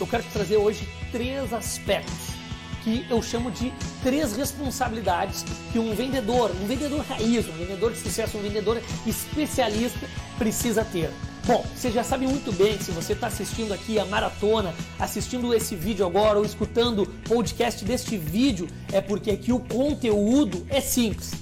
eu quero te trazer hoje três aspectos que eu chamo de três responsabilidades que um vendedor, um vendedor raiz, um vendedor de sucesso, um vendedor especialista precisa ter. Bom, você já sabe muito bem se você está assistindo aqui a maratona, assistindo esse vídeo agora ou escutando o podcast deste vídeo, é porque aqui o conteúdo é simples,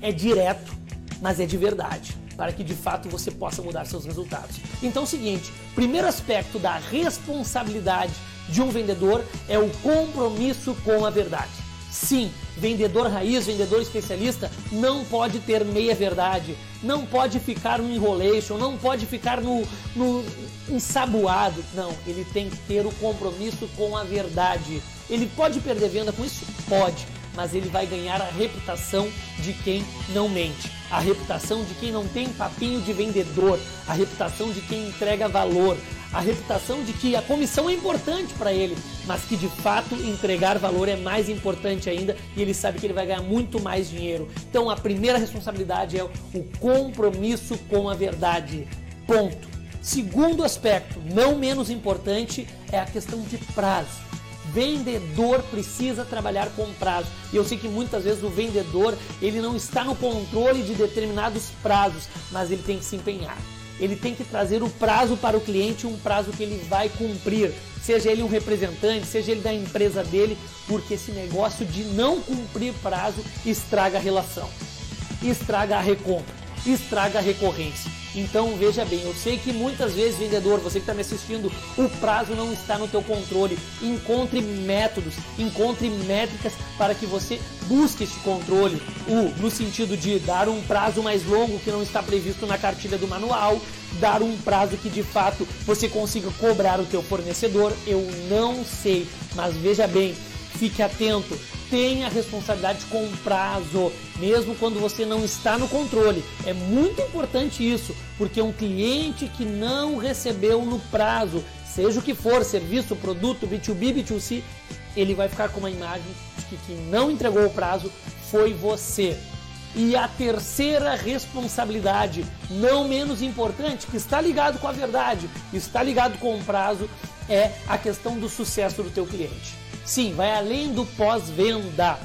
é direto, mas é de verdade para que de fato você possa mudar seus resultados. Então, é o seguinte: primeiro aspecto da responsabilidade de um vendedor é o compromisso com a verdade. Sim, vendedor raiz, vendedor especialista não pode ter meia verdade, não pode ficar no enrolation, não pode ficar no, no ensaboado. Não, ele tem que ter o compromisso com a verdade. Ele pode perder venda com isso? Pode, mas ele vai ganhar a reputação de quem não mente, a reputação de quem não tem papinho de vendedor, a reputação de quem entrega valor, a reputação de que a comissão é importante para ele, mas que de fato entregar valor é mais importante ainda e ele sabe que ele vai ganhar muito mais dinheiro. Então a primeira responsabilidade é o compromisso com a verdade. Ponto. Segundo aspecto, não menos importante, é a questão de prazo vendedor precisa trabalhar com prazo. E eu sei que muitas vezes o vendedor, ele não está no controle de determinados prazos, mas ele tem que se empenhar. Ele tem que trazer o prazo para o cliente, um prazo que ele vai cumprir, seja ele um representante, seja ele da empresa dele, porque esse negócio de não cumprir prazo estraga a relação, estraga a recompra, estraga a recorrência. Então veja bem, eu sei que muitas vezes, vendedor, você que está me assistindo, o prazo não está no teu controle. Encontre métodos, encontre métricas para que você busque esse controle. O, no sentido de dar um prazo mais longo que não está previsto na cartilha do manual, dar um prazo que de fato você consiga cobrar o teu fornecedor, eu não sei. Mas veja bem, fique atento tenha responsabilidade com prazo, mesmo quando você não está no controle. É muito importante isso, porque um cliente que não recebeu no prazo, seja o que for, serviço, produto, B2B, B2C, ele vai ficar com uma imagem de que quem não entregou o prazo foi você. E a terceira responsabilidade, não menos importante, que está ligado com a verdade, está ligado com o prazo, é a questão do sucesso do teu cliente. Sim, vai além do pós-venda.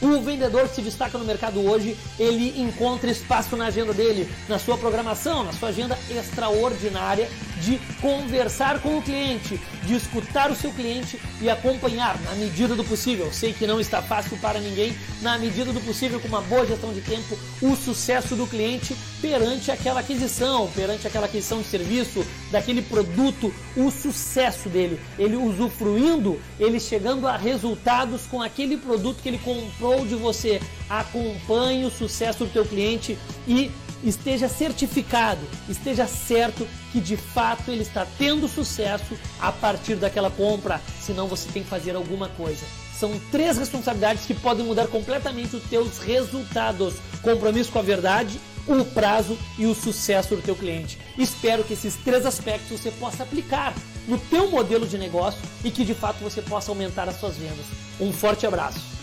O vendedor que se destaca no mercado hoje, ele encontra espaço na agenda dele, na sua programação, na sua agenda extraordinária de conversar com o cliente, de escutar o seu cliente e acompanhar na medida do possível. Sei que não está fácil para ninguém, na medida do possível, com uma boa gestão de tempo, o sucesso do cliente perante aquela aquisição, perante aquela aquisição de serviço, daquele produto, o sucesso dele, ele usufruindo, ele chegando a resultados com aquele produto que ele comprou de você. Acompanhe o sucesso do teu cliente e esteja certificado, esteja certo que de fato ele está tendo sucesso a partir daquela compra, senão você tem que fazer alguma coisa. São três responsabilidades que podem mudar completamente os teus resultados: compromisso com a verdade, o prazo e o sucesso do teu cliente. Espero que esses três aspectos você possa aplicar no teu modelo de negócio e que de fato você possa aumentar as suas vendas. Um forte abraço.